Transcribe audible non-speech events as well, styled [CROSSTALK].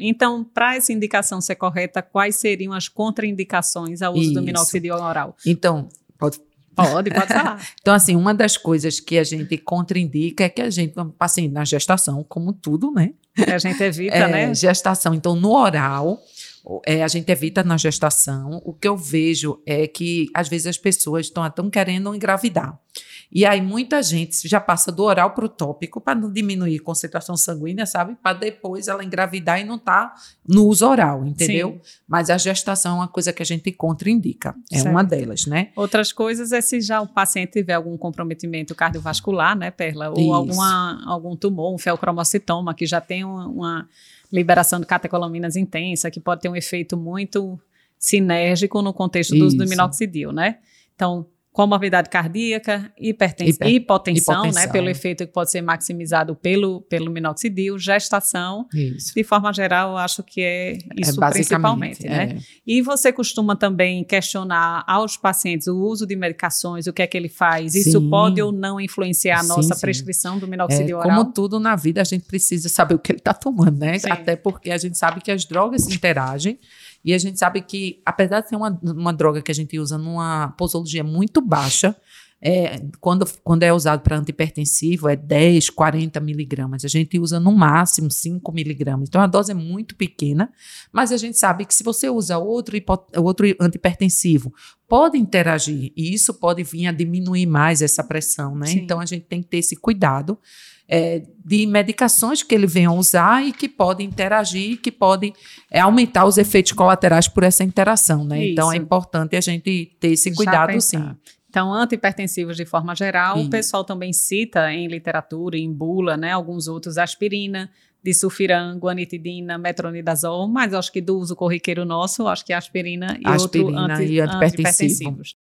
Então, para essa indicação ser correta, quais seriam as contraindicações ao uso Isso. do minoxidil oral? Então, pode Pode, pode [LAUGHS] falar. Então, assim, uma das coisas que a gente contraindica é que a gente, assim, na gestação, como tudo, né? a gente evita, é, né? Gestação. Então, no oral, é, a gente evita na gestação. O que eu vejo é que, às vezes, as pessoas estão querendo engravidar. E aí, muita gente já passa do oral para o tópico para não diminuir a concentração sanguínea, sabe? Para depois ela engravidar e não tá no uso oral, entendeu? Sim. Mas a gestação é uma coisa que a gente contraindica. É Certo. uma delas, né? Outras coisas é se já o paciente tiver algum comprometimento cardiovascular, né, Perla? Ou Isso. alguma, algum tumor, um feocromocitoma, que já tem uma, uma liberação de catecolaminas intensa, que pode ter um efeito muito sinérgico no contexto do uso do minoxidil, né? Então, comorbidade cardíaca, hipertensão, Hiper- hipotensão, né, hipotensão. pelo efeito que pode ser maximizado pelo, pelo minoxidil, gestação, Isso. de forma geral, eu acho que é isso é principalmente, né? é. E você costuma também questionar aos pacientes o uso de medicações, o que é que ele faz? Isso Sim. pode ou não influenciar a Sim, nossa sim. prescrição do É, minoxidil oral? como tudo na vida, a gente precisa saber o que ele está tomando, né? Sim. Até porque a gente sabe que as drogas interagem e a gente sabe que, apesar de ser uma, uma droga que a gente usa numa posologia muito baixa, é, quando, quando é usado para antihipertensivo, é 10, 40 miligramas. A gente usa no máximo 5 miligramas. Então a dose é muito pequena, mas a gente sabe que se você usa outro, outro antihipertensivo, pode interagir e isso pode vir a diminuir mais essa pressão, né? Sim. Então a gente tem que ter esse cuidado é, de medicações que ele venha a usar e que podem interagir, que podem é, aumentar os efeitos colaterais por essa interação, né? Então é importante a gente ter esse Já cuidado, pensar. sim. Então, antihipertensivos de forma geral, o Isso. pessoal também cita em literatura, em bula, né, alguns outros, aspirina, disulfiram, guanitidina, metronidazol, mas acho que do uso corriqueiro nosso, acho que aspirina e Aspirina outro anti, e antihipertensivo. antihipertensivos.